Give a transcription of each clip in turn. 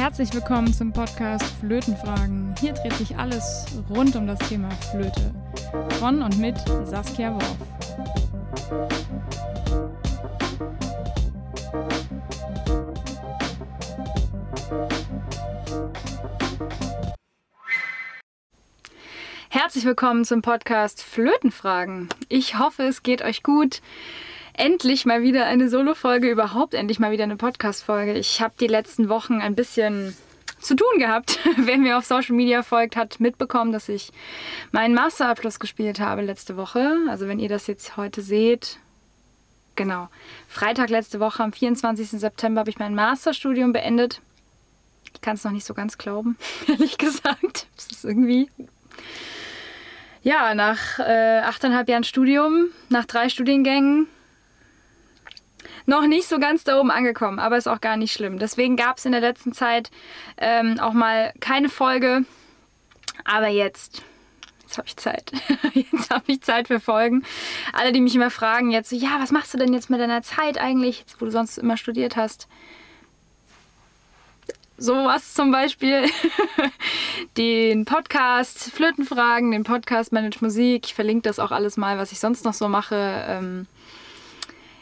Herzlich willkommen zum Podcast Flötenfragen. Hier dreht sich alles rund um das Thema Flöte. Von und mit Saskia Worf. Herzlich willkommen zum Podcast Flötenfragen. Ich hoffe, es geht euch gut endlich mal wieder eine Solo-Folge, überhaupt endlich mal wieder eine Podcast-Folge. Ich habe die letzten Wochen ein bisschen zu tun gehabt. Wer mir auf Social Media folgt, hat mitbekommen, dass ich meinen Masterabschluss gespielt habe letzte Woche. Also wenn ihr das jetzt heute seht, genau. Freitag letzte Woche, am 24. September, habe ich mein Masterstudium beendet. Ich kann es noch nicht so ganz glauben, ehrlich gesagt. Es ist irgendwie ja, nach äh, achteinhalb Jahren Studium, nach drei Studiengängen, noch nicht so ganz da oben angekommen, aber ist auch gar nicht schlimm. Deswegen gab es in der letzten Zeit ähm, auch mal keine Folge. Aber jetzt, jetzt habe ich Zeit. jetzt habe ich Zeit für Folgen. Alle, die mich immer fragen, jetzt so, ja, was machst du denn jetzt mit deiner Zeit eigentlich, jetzt, wo du sonst immer studiert hast? Sowas zum Beispiel. den Podcast Flötenfragen, den Podcast Manage Musik. Ich verlinke das auch alles mal, was ich sonst noch so mache.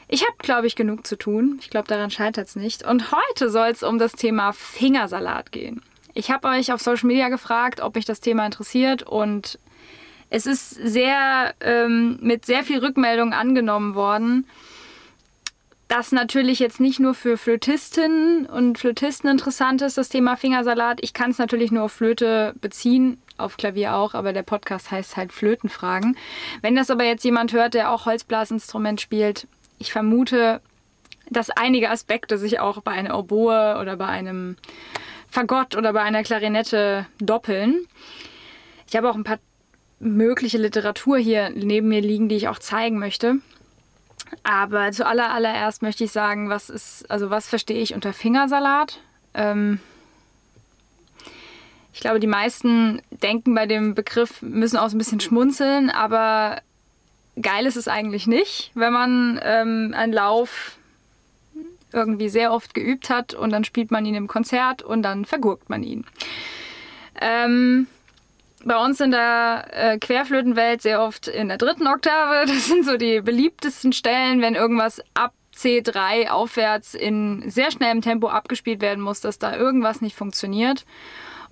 Ich habe, glaube ich, genug zu tun. Ich glaube, daran scheitert es nicht. Und heute soll es um das Thema Fingersalat gehen. Ich habe euch auf Social Media gefragt, ob mich das Thema interessiert und es ist sehr ähm, mit sehr viel Rückmeldung angenommen worden. Das natürlich jetzt nicht nur für Flötistinnen und Flötisten interessant ist, das Thema Fingersalat. Ich kann es natürlich nur auf Flöte beziehen, auf Klavier auch, aber der Podcast heißt halt Flötenfragen. Wenn das aber jetzt jemand hört, der auch Holzblasinstrument spielt, ich vermute, dass einige Aspekte sich auch bei einer Oboe oder bei einem Fagott oder bei einer Klarinette doppeln. Ich habe auch ein paar mögliche Literatur hier neben mir liegen, die ich auch zeigen möchte. Aber zuallererst möchte ich sagen, was ist, also was verstehe ich unter Fingersalat? Ähm, ich glaube, die meisten denken bei dem Begriff, müssen auch so ein bisschen schmunzeln, aber geil ist es eigentlich nicht, wenn man ähm, einen Lauf irgendwie sehr oft geübt hat und dann spielt man ihn im Konzert und dann vergurkt man ihn. Ähm, bei uns in der äh, Querflötenwelt sehr oft in der dritten Oktave. Das sind so die beliebtesten Stellen, wenn irgendwas ab C3 aufwärts in sehr schnellem Tempo abgespielt werden muss, dass da irgendwas nicht funktioniert.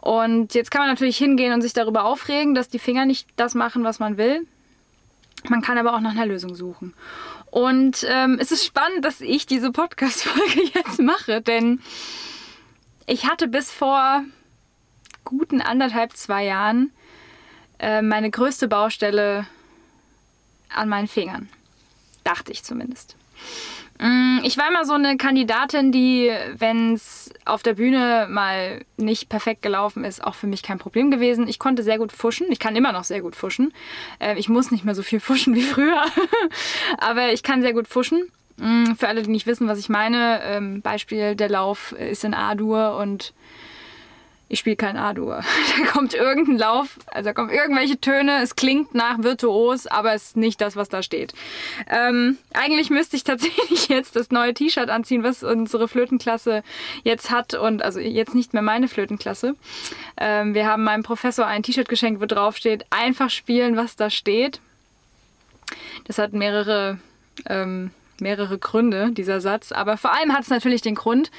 Und jetzt kann man natürlich hingehen und sich darüber aufregen, dass die Finger nicht das machen, was man will. Man kann aber auch nach einer Lösung suchen. Und ähm, es ist spannend, dass ich diese Podcast-Folge jetzt mache, denn ich hatte bis vor guten anderthalb, zwei Jahren äh, meine größte Baustelle an meinen Fingern. Dachte ich zumindest. Mm, ich war immer so eine Kandidatin, die, wenn es auf der Bühne mal nicht perfekt gelaufen ist, auch für mich kein Problem gewesen. Ich konnte sehr gut fuschen. Ich kann immer noch sehr gut fuschen. Äh, ich muss nicht mehr so viel fuschen wie früher, aber ich kann sehr gut fuschen. Mm, für alle, die nicht wissen, was ich meine, ähm, Beispiel, der Lauf ist in A-Dur und ich spiele kein A-Dur. Da kommt irgendein Lauf, also da kommen irgendwelche Töne, es klingt nach virtuos, aber es ist nicht das, was da steht. Ähm, eigentlich müsste ich tatsächlich jetzt das neue T-Shirt anziehen, was unsere Flötenklasse jetzt hat und also jetzt nicht mehr meine Flötenklasse. Ähm, wir haben meinem Professor ein T-Shirt geschenkt, wo drauf steht, einfach spielen, was da steht. Das hat mehrere ähm, mehrere Gründe, dieser Satz. Aber vor allem hat es natürlich den Grund,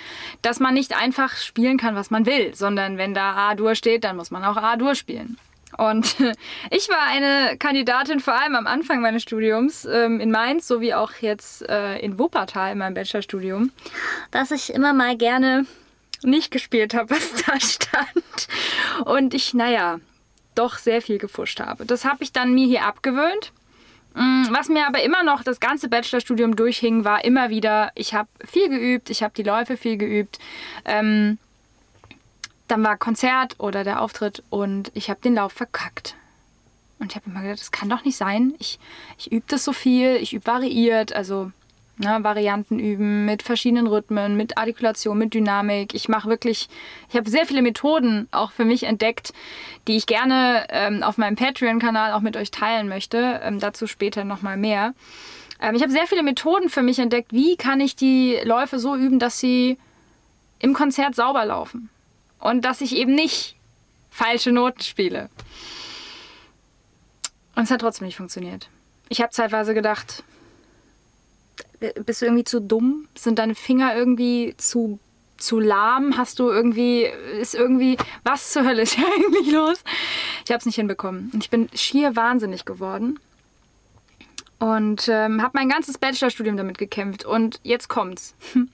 dass man nicht einfach spielen kann, was man will, sondern wenn da A-Dur steht, dann muss man auch A-Dur spielen. Und ich war eine Kandidatin, vor allem am Anfang meines Studiums ähm, in Mainz, sowie auch jetzt äh, in Wuppertal in meinem Bachelorstudium, dass ich immer mal gerne nicht gespielt habe, was da stand. Und ich, naja, doch sehr viel gefuscht habe. Das habe ich dann mir hier abgewöhnt was mir aber immer noch das ganze Bachelorstudium durchhing, war immer wieder, ich habe viel geübt, ich habe die Läufe viel geübt. Ähm, dann war Konzert oder der Auftritt und ich habe den Lauf verkackt. Und ich habe immer gedacht, das kann doch nicht sein. Ich, ich übe das so viel, ich übe variiert, also Ne, Varianten üben mit verschiedenen Rhythmen, mit Artikulation, mit Dynamik. Ich mache wirklich, ich habe sehr viele Methoden auch für mich entdeckt, die ich gerne ähm, auf meinem Patreon-Kanal auch mit euch teilen möchte. Ähm, dazu später nochmal mehr. Ähm, ich habe sehr viele Methoden für mich entdeckt. Wie kann ich die Läufe so üben, dass sie im Konzert sauber laufen? und dass ich eben nicht falsche Noten spiele. Und es hat trotzdem nicht funktioniert. Ich habe zeitweise gedacht, bist du irgendwie zu dumm? Sind deine Finger irgendwie zu, zu lahm? Hast du irgendwie, ist irgendwie, was zur Hölle ist hier eigentlich los? Ich habe es nicht hinbekommen. Und ich bin schier wahnsinnig geworden. Und ähm, habe mein ganzes Bachelorstudium damit gekämpft. Und jetzt kommt's.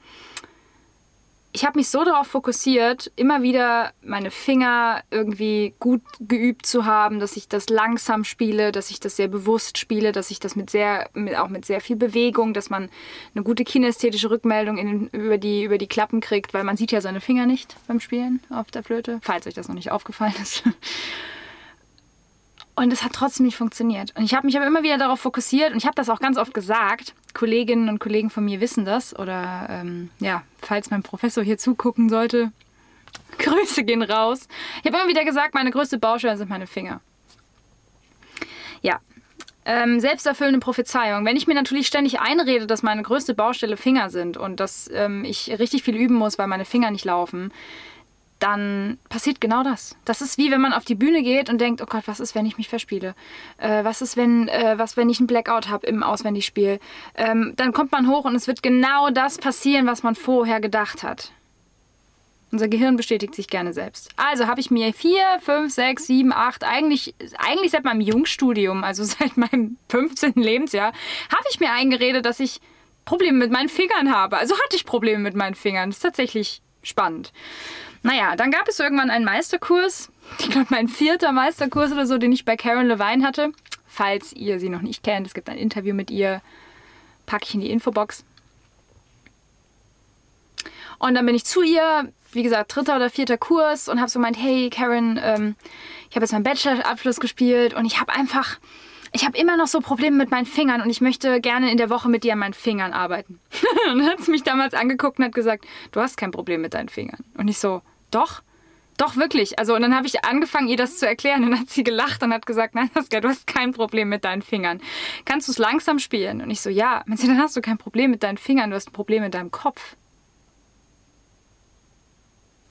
ich habe mich so darauf fokussiert, immer wieder meine Finger irgendwie gut geübt zu haben, dass ich das langsam spiele, dass ich das sehr bewusst spiele, dass ich das mit sehr, mit, auch mit sehr viel Bewegung, dass man eine gute kinästhetische Rückmeldung in, über, die, über die Klappen kriegt, weil man sieht ja seine Finger nicht beim Spielen auf der Flöte, falls euch das noch nicht aufgefallen ist. Und es hat trotzdem nicht funktioniert. Und ich habe mich aber immer wieder darauf fokussiert und ich habe das auch ganz oft gesagt. Kolleginnen und Kollegen von mir wissen das. Oder ähm, ja, falls mein Professor hier zugucken sollte, Grüße gehen raus. Ich habe immer wieder gesagt, meine größte Baustelle sind meine Finger. Ja, ähm, selbsterfüllende Prophezeiung. Wenn ich mir natürlich ständig einrede, dass meine größte Baustelle Finger sind und dass ähm, ich richtig viel üben muss, weil meine Finger nicht laufen, dann passiert genau das. Das ist wie wenn man auf die Bühne geht und denkt, oh Gott, was ist, wenn ich mich verspiele? Äh, was ist, wenn, äh, was, wenn ich einen Blackout habe im Auswendigspiel? Ähm, dann kommt man hoch und es wird genau das passieren, was man vorher gedacht hat. Unser Gehirn bestätigt sich gerne selbst. Also habe ich mir vier, fünf, sechs, sieben, acht, eigentlich, eigentlich seit meinem Jungstudium, also seit meinem 15. Lebensjahr, habe ich mir eingeredet, dass ich Probleme mit meinen Fingern habe. Also hatte ich Probleme mit meinen Fingern. Das ist tatsächlich spannend. Naja, dann gab es irgendwann einen Meisterkurs, ich glaube mein vierter Meisterkurs oder so, den ich bei Karen Levine hatte. Falls ihr sie noch nicht kennt, es gibt ein Interview mit ihr, packe ich in die Infobox. Und dann bin ich zu ihr, wie gesagt, dritter oder vierter Kurs und habe so gemeint, hey Karen, ähm, ich habe jetzt meinen Bachelorabschluss gespielt und ich habe einfach ich habe immer noch so Probleme mit meinen Fingern und ich möchte gerne in der Woche mit dir an meinen Fingern arbeiten. und hat sie mich damals angeguckt und hat gesagt, du hast kein Problem mit deinen Fingern. Und ich so, doch, doch wirklich. Also und dann habe ich angefangen, ihr das zu erklären und dann hat sie gelacht und hat gesagt, nein, Saskia, du hast kein Problem mit deinen Fingern. Kannst du es langsam spielen? Und ich so, ja. Und sie, dann hast du kein Problem mit deinen Fingern, du hast ein Problem mit deinem Kopf.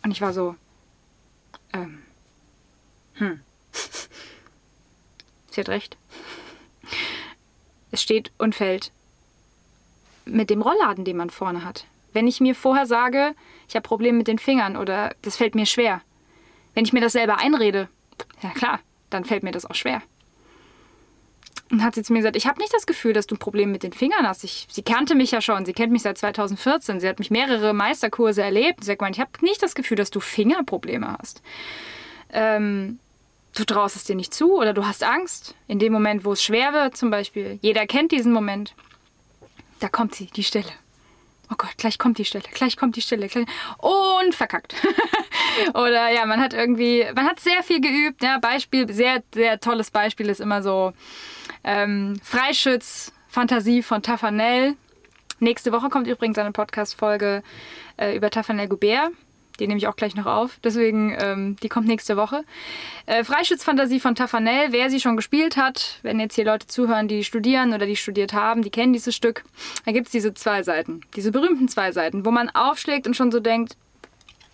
Und ich war so, ähm, hm. sie hat recht. Es steht und fällt mit dem Rollladen, den man vorne hat. Wenn ich mir vorher sage, ich habe Probleme mit den Fingern oder das fällt mir schwer. Wenn ich mir das selber einrede, ja klar, dann fällt mir das auch schwer. Und hat sie zu mir gesagt, ich habe nicht das Gefühl, dass du Probleme mit den Fingern hast. Ich, sie kannte mich ja schon, sie kennt mich seit 2014, sie hat mich mehrere Meisterkurse erlebt. Sie hat gemeint, ich habe nicht das Gefühl, dass du Fingerprobleme hast. Ähm, du traust es dir nicht zu oder du hast Angst. In dem Moment, wo es schwer wird, zum Beispiel. Jeder kennt diesen Moment. Da kommt sie, die Stelle. Oh Gott, gleich kommt die Stelle, gleich kommt die Stelle. Gleich. Und verkackt. oder ja, man hat irgendwie, man hat sehr viel geübt. Ja, Beispiel, sehr, sehr tolles Beispiel ist immer so ähm, Freischütz, Fantasie von Tafanel. Nächste Woche kommt übrigens eine Podcast-Folge äh, über Tafanel Goubert. Die nehme ich auch gleich noch auf. Deswegen, ähm, die kommt nächste Woche. Äh, Freischützfantasie von Tafanel. Wer sie schon gespielt hat, wenn jetzt hier Leute zuhören, die studieren oder die studiert haben, die kennen dieses Stück. Da gibt es diese zwei Seiten. Diese berühmten zwei Seiten, wo man aufschlägt und schon so denkt,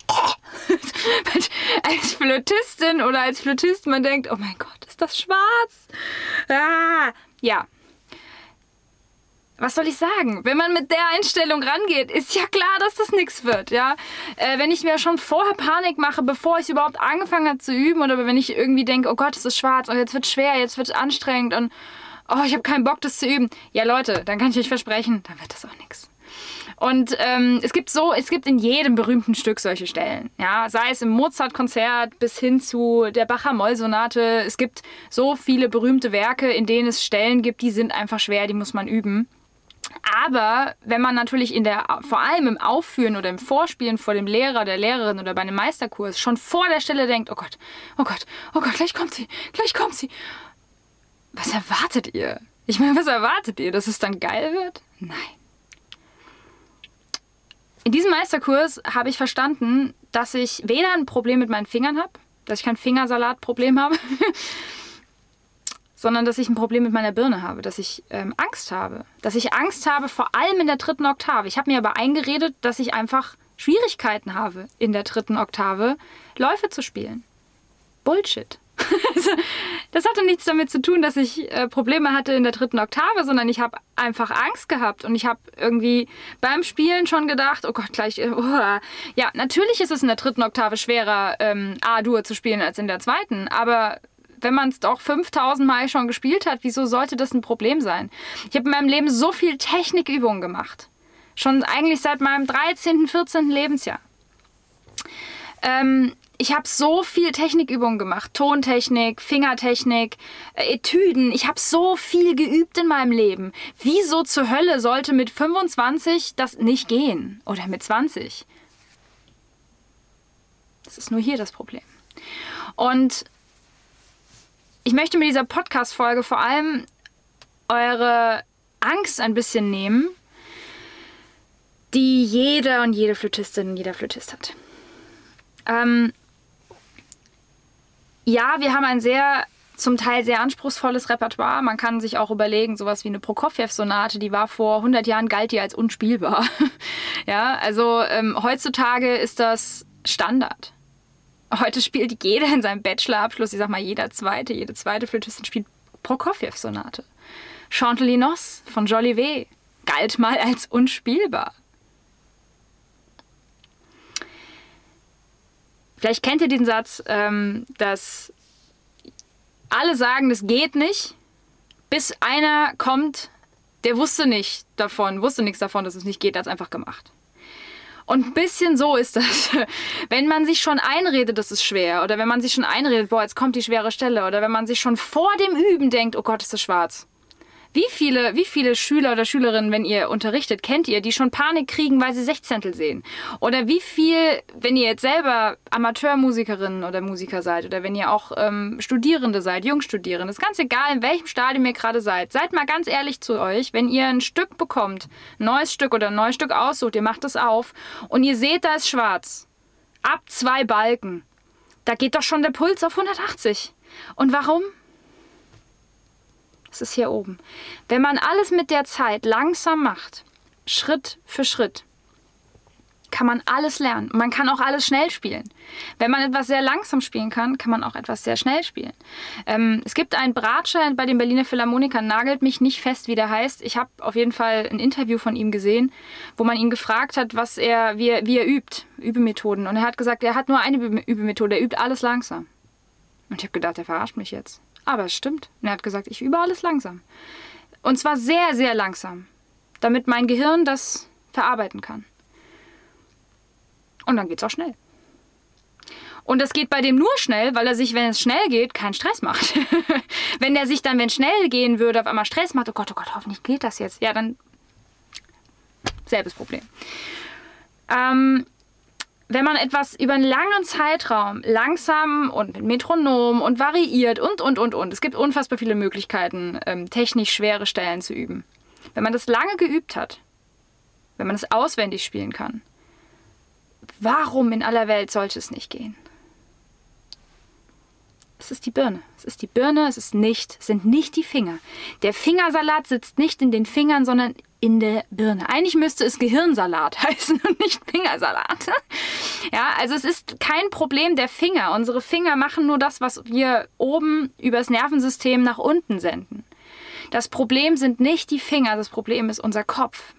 als Flötistin oder als Flötist, man denkt, oh mein Gott, ist das schwarz? Ah, ja, was soll ich sagen? Wenn man mit der Einstellung rangeht, ist ja klar, dass das nichts wird, ja. Äh, wenn ich mir schon vorher Panik mache, bevor ich überhaupt angefangen habe zu üben, oder wenn ich irgendwie denke, oh Gott, es ist schwarz und jetzt wird schwer, jetzt wird anstrengend und oh, ich habe keinen Bock, das zu üben. Ja, Leute, dann kann ich euch versprechen, dann wird das auch nichts. Und ähm, es gibt so, es gibt in jedem berühmten Stück solche Stellen. Ja, sei es im Mozart-Konzert bis hin zu der Bacher Moll-Sonate. Es gibt so viele berühmte Werke, in denen es Stellen gibt, die sind einfach schwer, die muss man üben. Aber wenn man natürlich in der, vor allem im Aufführen oder im Vorspielen vor dem Lehrer, der Lehrerin oder bei einem Meisterkurs schon vor der Stelle denkt, oh Gott, oh Gott, oh Gott, gleich kommt sie, gleich kommt sie. Was erwartet ihr? Ich meine, was erwartet ihr? Dass es dann geil wird? Nein. In diesem Meisterkurs habe ich verstanden, dass ich weder ein Problem mit meinen Fingern habe, dass ich kein Fingersalatproblem habe, sondern dass ich ein Problem mit meiner Birne habe, dass ich ähm, Angst habe. Dass ich Angst habe, vor allem in der dritten Oktave. Ich habe mir aber eingeredet, dass ich einfach Schwierigkeiten habe, in der dritten Oktave Läufe zu spielen. Bullshit. Also, das hatte nichts damit zu tun, dass ich äh, Probleme hatte in der dritten Oktave, sondern ich habe einfach Angst gehabt und ich habe irgendwie beim Spielen schon gedacht, oh Gott, gleich, uh, ja, natürlich ist es in der dritten Oktave schwerer, ähm, A-Dur zu spielen als in der zweiten, aber wenn man es doch 5000 Mal schon gespielt hat, wieso sollte das ein Problem sein? Ich habe in meinem Leben so viel Technikübungen gemacht. Schon eigentlich seit meinem 13., 14. Lebensjahr. Ähm, ich habe so viel Technikübungen gemacht. Tontechnik, Fingertechnik, äh, Etüden. Ich habe so viel geübt in meinem Leben. Wieso zur Hölle sollte mit 25 das nicht gehen? Oder mit 20? Das ist nur hier das Problem. Und ich möchte mit dieser Podcast-Folge vor allem eure Angst ein bisschen nehmen, die jeder und jede Flötistin, jeder Flötist hat. Ähm, ja, wir haben ein sehr zum Teil sehr anspruchsvolles Repertoire. Man kann sich auch überlegen, sowas wie eine Prokofjew-Sonate, die war vor 100 Jahren, galt die als unspielbar. ja, also ähm, heutzutage ist das Standard. Heute spielt jeder in seinem Bachelorabschluss, ich sag mal jeder zweite, jede zweite Flötistin spielt Prokofjew-Sonate. Chantelinos von Jolivet galt mal als unspielbar. Vielleicht kennt ihr den Satz, ähm, dass alle sagen, das geht nicht, bis einer kommt, der wusste nicht davon, wusste nichts davon, dass es nicht geht, hat es einfach gemacht. Und ein bisschen so ist das. Wenn man sich schon einredet, das ist schwer, oder wenn man sich schon einredet, boah, jetzt kommt die schwere Stelle, oder wenn man sich schon vor dem Üben denkt, oh Gott, ist das schwarz. Wie viele, wie viele Schüler oder Schülerinnen, wenn ihr unterrichtet, kennt ihr, die schon Panik kriegen, weil sie Sechzehntel sehen? Oder wie viel, wenn ihr jetzt selber Amateurmusikerinnen oder Musiker seid oder wenn ihr auch ähm, Studierende seid, Jungstudierende, ist ganz egal, in welchem Stadium ihr gerade seid, seid mal ganz ehrlich zu euch, wenn ihr ein Stück bekommt, ein neues Stück oder ein neues Stück aussucht, ihr macht es auf und ihr seht, da ist schwarz. Ab zwei Balken. Da geht doch schon der Puls auf 180. Und warum? Es ist hier oben. Wenn man alles mit der Zeit langsam macht, Schritt für Schritt, kann man alles lernen. Man kann auch alles schnell spielen. Wenn man etwas sehr langsam spielen kann, kann man auch etwas sehr schnell spielen. Ähm, es gibt einen Bratscher bei den Berliner Philharmonikern, nagelt mich nicht fest, wie der heißt. Ich habe auf jeden Fall ein Interview von ihm gesehen, wo man ihn gefragt hat, was er, wie, er, wie er übt, Übemethoden. Und er hat gesagt, er hat nur eine Übemethode, er übt alles langsam. Und ich habe gedacht, er verarscht mich jetzt. Aber es stimmt. Und er hat gesagt, ich übe alles langsam. Und zwar sehr, sehr langsam, damit mein Gehirn das verarbeiten kann. Und dann geht es auch schnell. Und das geht bei dem nur schnell, weil er sich, wenn es schnell geht, keinen Stress macht. wenn er sich dann, wenn es schnell gehen würde, auf einmal Stress macht, oh Gott, oh Gott, hoffentlich geht das jetzt. Ja, dann selbes Problem. Ähm, wenn man etwas über einen langen Zeitraum langsam und mit Metronom und variiert und, und, und, und, es gibt unfassbar viele Möglichkeiten, ähm, technisch schwere Stellen zu üben. Wenn man das lange geübt hat, wenn man es auswendig spielen kann, warum in aller Welt sollte es nicht gehen? Es ist die Birne. Es ist die Birne, es ist nicht, es sind nicht die Finger. Der Fingersalat sitzt nicht in den Fingern, sondern in der Birne. Eigentlich müsste es Gehirnsalat heißen und nicht Fingersalat. Ja, also es ist kein Problem der Finger. Unsere Finger machen nur das, was wir oben übers Nervensystem nach unten senden. Das Problem sind nicht die Finger, das Problem ist unser Kopf.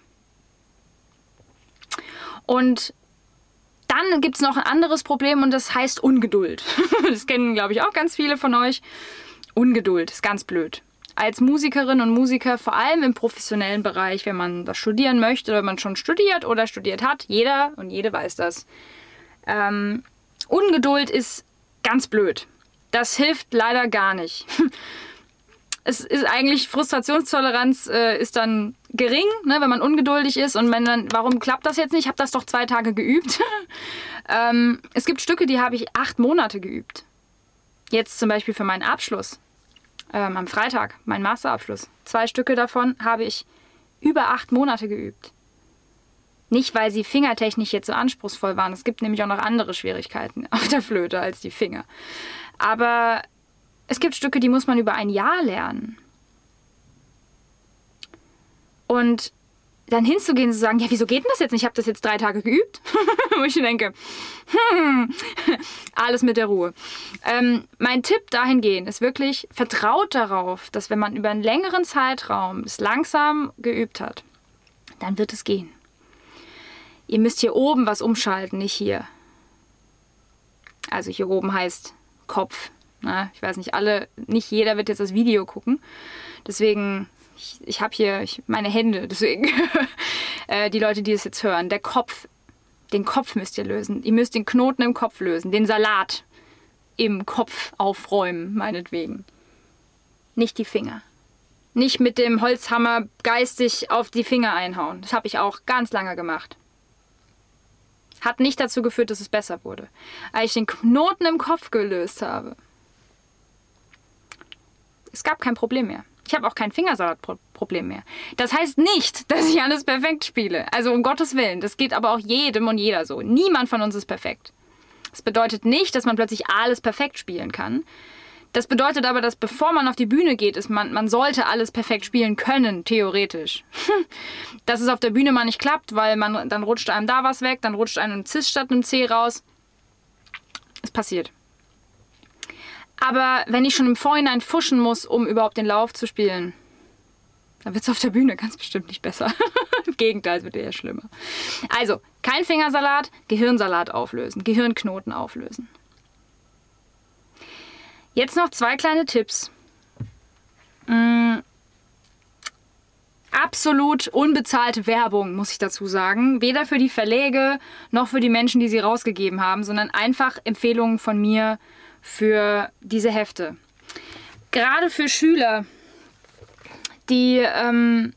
Und dann gibt es noch ein anderes Problem und das heißt Ungeduld. Das kennen, glaube ich, auch ganz viele von euch. Ungeduld ist ganz blöd. Als Musikerin und Musiker, vor allem im professionellen Bereich, wenn man das studieren möchte, wenn man schon studiert oder studiert hat, jeder und jede weiß das. Ähm, Ungeduld ist ganz blöd. Das hilft leider gar nicht. es ist eigentlich Frustrationstoleranz äh, ist dann gering, ne, wenn man ungeduldig ist und wenn dann, warum klappt das jetzt nicht? Ich habe das doch zwei Tage geübt. ähm, es gibt Stücke, die habe ich acht Monate geübt. Jetzt zum Beispiel für meinen Abschluss ähm, am Freitag, mein Masterabschluss. Zwei Stücke davon habe ich über acht Monate geübt. Nicht, weil sie fingertechnisch jetzt so anspruchsvoll waren. Es gibt nämlich auch noch andere Schwierigkeiten auf der Flöte als die Finger. Aber es gibt Stücke, die muss man über ein Jahr lernen. Und dann hinzugehen und zu sagen, ja, wieso geht denn das jetzt nicht? Ich habe das jetzt drei Tage geübt. Wo ich denke, hm, alles mit der Ruhe. Ähm, mein Tipp dahingehend ist wirklich, vertraut darauf, dass wenn man über einen längeren Zeitraum es langsam geübt hat, dann wird es gehen. Ihr müsst hier oben was umschalten, nicht hier. Also hier oben heißt Kopf. Na, ich weiß nicht, alle, nicht jeder wird jetzt das Video gucken. Deswegen ich, ich habe hier ich, meine Hände, deswegen äh, die Leute, die es jetzt hören. Der Kopf, den Kopf müsst ihr lösen. Ihr müsst den Knoten im Kopf lösen, den Salat im Kopf aufräumen, meinetwegen. Nicht die Finger. Nicht mit dem Holzhammer geistig auf die Finger einhauen. Das habe ich auch ganz lange gemacht. Hat nicht dazu geführt, dass es besser wurde. Als ich den Knoten im Kopf gelöst habe, es gab kein Problem mehr. Ich habe auch kein Fingersalatproblem mehr. Das heißt nicht, dass ich alles perfekt spiele. Also um Gottes Willen. Das geht aber auch jedem und jeder so. Niemand von uns ist perfekt. Das bedeutet nicht, dass man plötzlich alles perfekt spielen kann. Das bedeutet aber, dass bevor man auf die Bühne geht, ist man, man sollte alles perfekt spielen können, theoretisch. dass es auf der Bühne mal nicht klappt, weil man dann rutscht einem da was weg, dann rutscht einem ein Cis statt einem C raus. Es passiert. Aber wenn ich schon im Vorhinein fuschen muss, um überhaupt den Lauf zu spielen, dann wird es auf der Bühne ganz bestimmt nicht besser. Im Gegenteil, es wird eher schlimmer. Also, kein Fingersalat, Gehirnsalat auflösen, Gehirnknoten auflösen. Jetzt noch zwei kleine Tipps. Mm, absolut unbezahlte Werbung, muss ich dazu sagen. Weder für die Verläge noch für die Menschen, die sie rausgegeben haben, sondern einfach Empfehlungen von mir für diese Hefte. Gerade für Schüler, die ähm,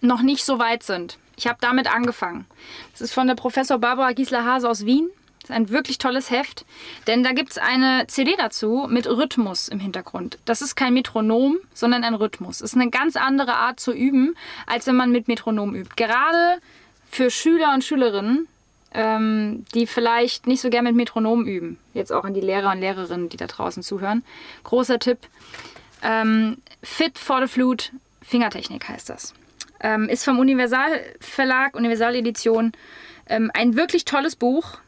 noch nicht so weit sind. Ich habe damit angefangen. Das ist von der Professor Barbara Giesler-Hase aus Wien. Das ist ein wirklich tolles Heft, denn da gibt es eine CD dazu mit Rhythmus im Hintergrund. Das ist kein Metronom, sondern ein Rhythmus. Das ist eine ganz andere Art zu üben, als wenn man mit Metronom übt. Gerade für Schüler und Schülerinnen ähm, die vielleicht nicht so gern mit Metronom üben. Jetzt auch an die Lehrer und Lehrerinnen, die da draußen zuhören. Großer Tipp. Ähm, Fit for the Flute, Fingertechnik heißt das. Ähm, ist vom Universal Verlag, Universal Edition. Ähm, ein wirklich tolles Buch.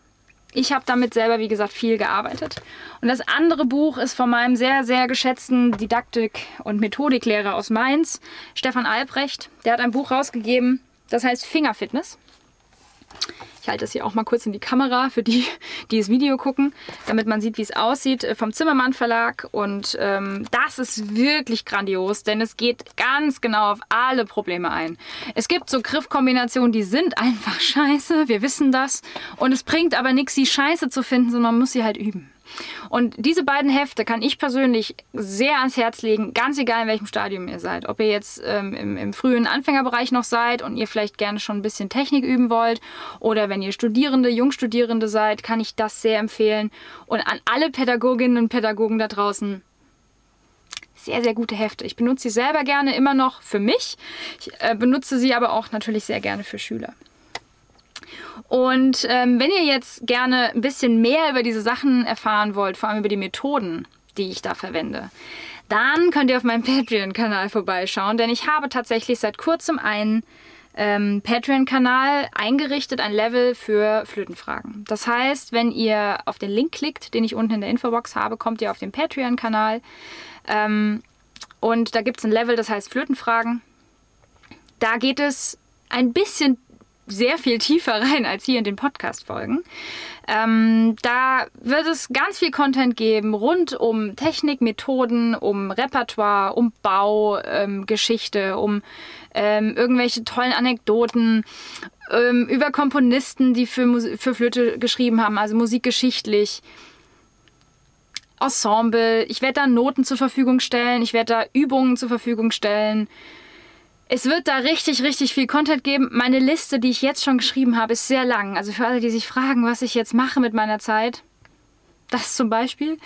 Ich habe damit selber, wie gesagt, viel gearbeitet. Und das andere Buch ist von meinem sehr, sehr geschätzten Didaktik- und Methodiklehrer aus Mainz, Stefan Albrecht. Der hat ein Buch rausgegeben, das heißt Fingerfitness. Ich halte das hier auch mal kurz in die Kamera für die, die das Video gucken, damit man sieht, wie es aussieht, äh, vom Zimmermann Verlag. Und ähm, das ist wirklich grandios, denn es geht ganz genau auf alle Probleme ein. Es gibt so Griffkombinationen, die sind einfach scheiße, wir wissen das. Und es bringt aber nichts, sie scheiße zu finden, sondern man muss sie halt üben. Und diese beiden Hefte kann ich persönlich sehr ans Herz legen, ganz egal in welchem Stadium ihr seid. Ob ihr jetzt ähm, im, im, frühen Anfängerbereich noch seid und ihr vielleicht gerne schon ein bisschen Technik üben wollt oder wenn ihr Studierende, Jungstudierende seid, kann ich das sehr empfehlen. Und an alle Pädagoginnen und Pädagogen da draußen, sehr, sehr gute Hefte. Ich benutze sie selber gerne immer noch für mich. Ich äh, benutze sie aber auch natürlich sehr gerne für Schüler. Und ähm, wenn ihr jetzt gerne ein bisschen mehr über diese Sachen erfahren wollt, vor allem über die Methoden, die ich da verwende, dann könnt ihr auf meinem Patreon-Kanal vorbeischauen, denn ich habe tatsächlich seit kurzem einen ähm, Patreon-Kanal eingerichtet, ein Level für Flötenfragen. Das heißt, wenn ihr auf den Link klickt, den ich unten in der Infobox habe, kommt ihr auf den Patreon-Kanal. Ähm, und da gibt es ein Level, das heißt Flötenfragen. Da geht es ein bisschen sehr viel tiefer rein als hier in den Podcast-Folgen. Ähm, da wird es ganz viel Content geben rund um Technik, Methoden, um Repertoire, um Bau, ähm, Geschichte, um ähm, irgendwelche tollen Anekdoten, ähm, über Komponisten, die für, für Flöte geschrieben haben, also musikgeschichtlich. Ensemble. Ich werde da Noten zur Verfügung stellen, ich werde da Übungen zur Verfügung stellen. Es wird da richtig, richtig viel Content geben. Meine Liste, die ich jetzt schon geschrieben habe, ist sehr lang. Also für alle, die sich fragen, was ich jetzt mache mit meiner Zeit, das zum Beispiel.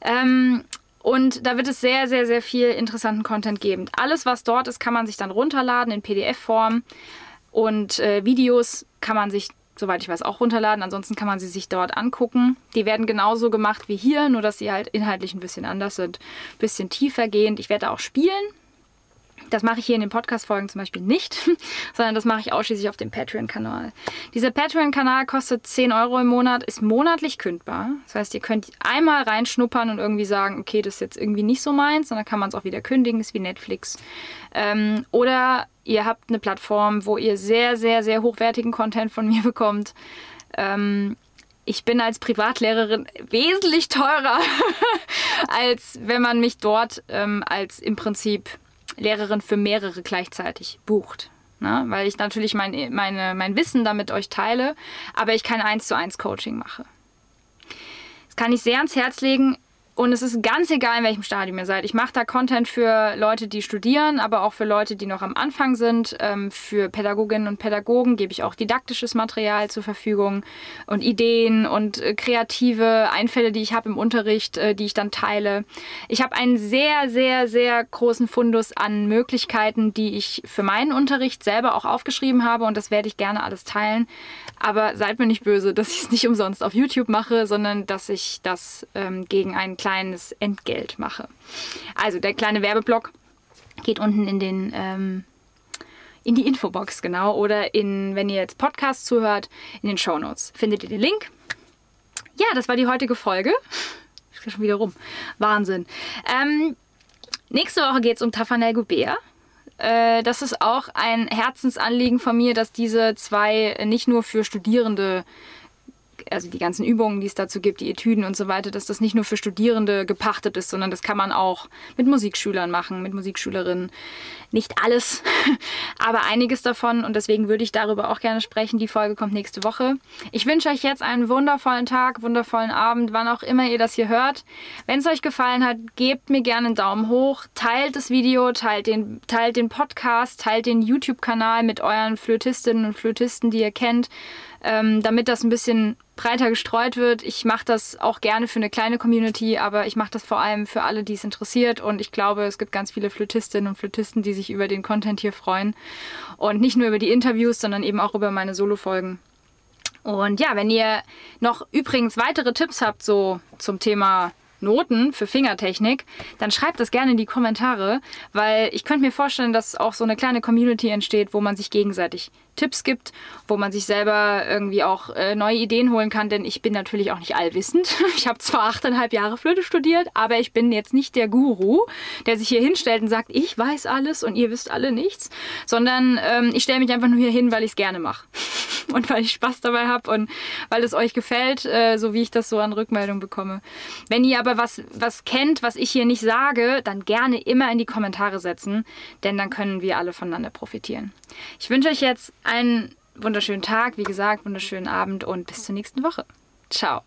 Ähm, und da wird es sehr, sehr, sehr viel interessanten Content geben. Alles, was dort ist, kann man sich dann runterladen in PDF-Form. Und äh, Videos kann man sich, soweit ich weiß, auch runterladen. Ansonsten kann man sie sich dort angucken. Die werden genauso gemacht wie hier, nur dass sie halt inhaltlich ein bisschen anders sind. Ein bisschen tiefer gehend. Ich werde auch spielen Das mache ich hier in den Podcast-Folgen zum Beispiel nicht, sondern das mache ich ausschließlich auf dem Patreon-Kanal. Dieser Patreon-Kanal kostet 10 Euro im Monat, ist monatlich kündbar. Das heißt, ihr könnt einmal reinschnuppern und irgendwie sagen, okay, das ist jetzt irgendwie nicht so meins, und dann kann man es auch wieder kündigen, ist wie Netflix. Ähm, oder ihr habt eine Plattform, wo ihr sehr, sehr, sehr hochwertigen Content von mir bekommt. Ähm, ich bin als Privatlehrerin wesentlich teurer, als wenn man mich dort ähm, als im Prinzip Lehrerin für mehrere gleichzeitig bucht. Ne? Weil ich natürlich mein, meine, mein Wissen damit euch teile, aber ich kein 1 zu 1 Coaching mache. Das kann ich sehr ans Herz legen. Und es ist ganz egal, in welchem Stadium ihr seid. Ich mache da Content für Leute, die studieren, aber auch für Leute, die noch am Anfang sind. Ähm, für Pädagoginnen und Pädagogen gebe ich auch didaktisches Material zur Verfügung und Ideen und äh, kreative Einfälle, die ich habe im Unterricht, äh, die ich dann teile. Ich habe einen sehr, sehr, sehr großen Fundus an Möglichkeiten, die ich für meinen Unterricht selber auch aufgeschrieben habe und das werde ich gerne alles teilen. Aber seid mir nicht böse, dass ich es nicht umsonst auf YouTube mache, sondern dass ich das ähm, gegen einen kleines Entgelt mache. Also der kleine Werbeblock geht unten in den ähm, in die Infobox genau oder in, wenn ihr jetzt Podcast zuhört, in den Show Notes findet ihr den Link. Ja, das war die heutige Folge. Ich schon wieder rum. Wahnsinn. Ähm, nächste Woche geht es um Tafanel Gubea. Äh, das ist auch ein Herzensanliegen von mir, dass diese zwei nicht nur für Studierende also die ganzen Übungen, die es dazu gibt, die Etüden und so weiter, dass das nicht nur für Studierende gepachtet ist, sondern das kann man auch mit Musikschülern machen, mit Musikschülerinnen. Nicht alles, aber einiges davon und deswegen würde ich darüber auch gerne sprechen. Die Folge kommt nächste Woche. Ich wünsche euch jetzt einen wundervollen Tag, wundervollen Abend, wann auch immer ihr das hier hört. Wenn es euch gefallen hat, gebt mir gerne einen Daumen hoch, teilt das Video, teilt den, teilt den Podcast, teilt den YouTube-Kanal mit euren Flötistinnen und Flötisten, die ihr kennt ähm, damit das ein bisschen breiter gestreut wird. Ich mache das auch gerne für eine kleine Community, aber ich mache das vor allem für alle, die es interessiert. Und ich glaube, es gibt ganz viele Flötistinnen und Flötisten, die sich über den Content hier freuen. Und nicht nur über die Interviews, sondern eben auch über meine Solo-Folgen. Und ja, wenn ihr noch übrigens weitere Tipps habt, so zum Thema Noten für Fingertechnik, dann schreibt das gerne in die Kommentare, weil ich könnte mir vorstellen, dass auch so eine kleine Community entsteht, wo man sich gegenseitig Tipps gibt, wo man sich selber irgendwie auch äh, neue Ideen holen kann, denn ich bin natürlich auch nicht allwissend. Ich habe zwar achteinhalb Jahre Flöte studiert, aber ich bin jetzt nicht der Guru, der sich hier hinstellt und sagt, ich weiß alles und ihr wisst alle nichts, sondern ähm, ich stelle mich einfach nur hier hin, weil ich es gerne mache. und weil ich Spaß dabei habe und weil es euch gefällt, äh, so wie ich das so an Rückmeldung bekomme. Wenn ihr aber was, was kennt, was ich hier nicht sage, dann gerne immer in die Kommentare setzen, denn dann können wir alle voneinander profitieren. Ich wünsche euch jetzt einen wunderschönen Tag, wie gesagt, wunderschönen Abend und bis zur nächsten Woche. Ciao.